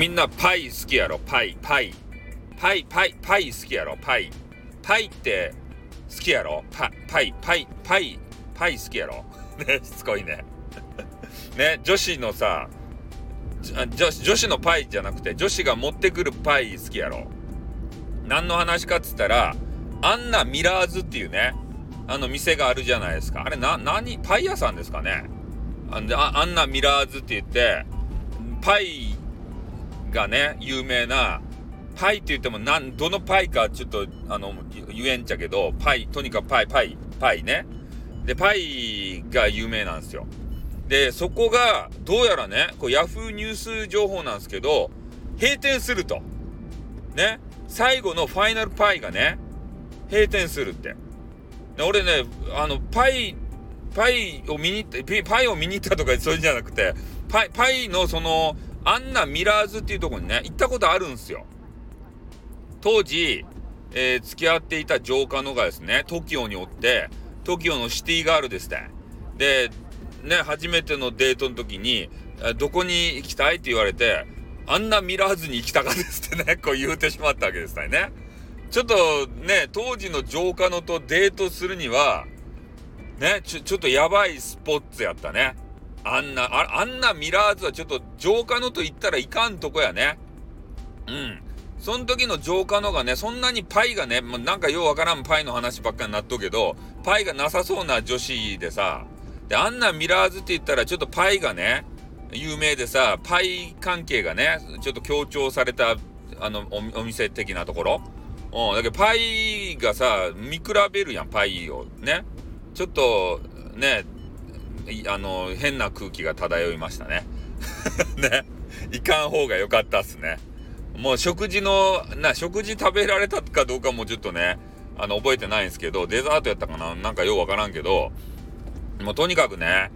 みんなパイ好きやろ？パイパイ。パイパイパイ好きやろ？パイ。パイって好きやろ？パパイパイパイパイ好きやろ？ねしつこいね。ね女子のさ女女子のパイじゃなくて女子が持ってくるパイ好きやろ？何の話かっつったらアンナミラーズっていうねあの店があるじゃないですか。あれな何？パイ屋さんですかね。あアンナミラーズって言ってパイがね有名なパイって言ってもなんどのパイかちょっとあの言えんちゃけどパイとにかくパイパイパイね。でパイが有名なんですよ。でそこがどうやらねこうヤフーニュース情報なんですけど閉店すると。ね。最後のファイナルパイがね閉店するって。で俺ねあのパイパイを見に行ってパイを見に行ったとかそういうんじゃなくてパイパイのそのアンナミラーズっていうとこにね行ったことあるんすよ当時、えー、付き合っていた城下のがですね TOKIO におって TOKIO のシティガールですねでね、初めてのデートの時に、どこに行きたいって言われて、あんな見らずに行きたかですってね、こう言うてしまったわけですね。ちょっとね、当時の浄化のとデートするには、ね、ちょ、ちょっとやばいスポッツやったね。あんな、ああんなミラーズはちょっと浄化のと言ったらいかんとこやね。うん。その時の浄化のがね、そんなにパイがね、もうなんかようわからんパイの話ばっかになっとけど、パイがなさそうな女子でさ、で、あんなミラーズって言ったらちょっとパイがね、有名でさ、パイ関係がね、ちょっと強調された、あの、お店的なところ。うん、だけどパイがさ、見比べるやん、パイを。ね。ちょっと、ね、あの、変な空気が漂いましたね。ね。いかん方が良かったっすね。もう食事の、な、食事食べられたかどうかもちょっとね、あの、覚えてないんですけど、デザートやったかな？なんかようわからんけど、もうとにかくね、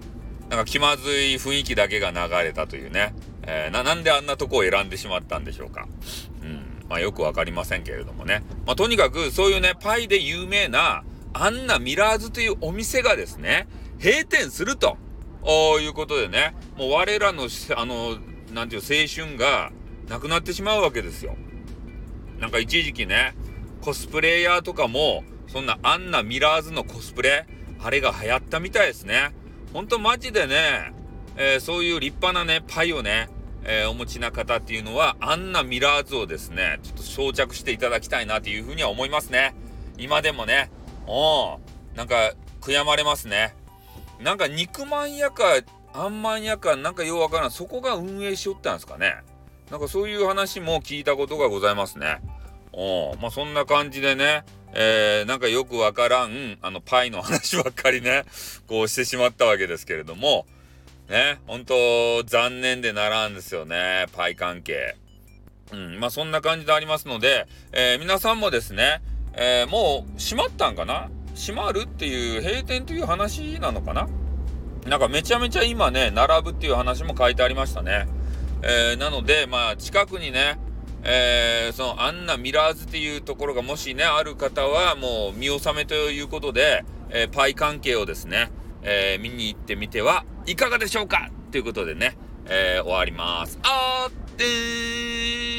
なんか気まずい雰囲気だけが流れたというね。えー、な、なんであんなとこを選んでしまったんでしょうか。うん。まあよくわかりませんけれどもね。まあとにかくそういうね、パイで有名なアンナミラーズというお店がですね、閉店するということでね、もう我らの、あの、なんていう青春がなくなってしまうわけですよ。なんか一時期ね、コスプレイヤーとかも、そんなアンナミラーズのコスプレ、あれが流行ったみたいですね。ほんとマジでね、えー、そういう立派なね、パイをね、えー、お持ちな方っていうのは、あんなミラーズをですね、ちょっと装着していただきたいなというふうには思いますね。今でもね、おなんか悔やまれますね。なんか肉まん屋か、あんまん屋か、なんかようわからん。そこが運営しよったんですかね。なんかそういう話も聞いたことがございますね。おまあそんな感じでね、えー、なんかよくわからん、あの、パイの話ばっかりね、こうしてしまったわけですけれども、ね、本当残念でならんですよね、パイ関係。うん、まあそんな感じでありますので、えー、皆さんもですね、えー、もう閉まったんかな？閉まるっていう閉店という話なのかな？なんかめちゃめちゃ今ね、並ぶっていう話も書いてありましたね。えー、なので、まあ近くにね、えー、そのアンナミラーズっていうところがもしね、ある方はもう見納めということで、えー、パイ関係をですね、え、見に行ってみてはいかがでしょうか？ということでね、え終わります。あーってー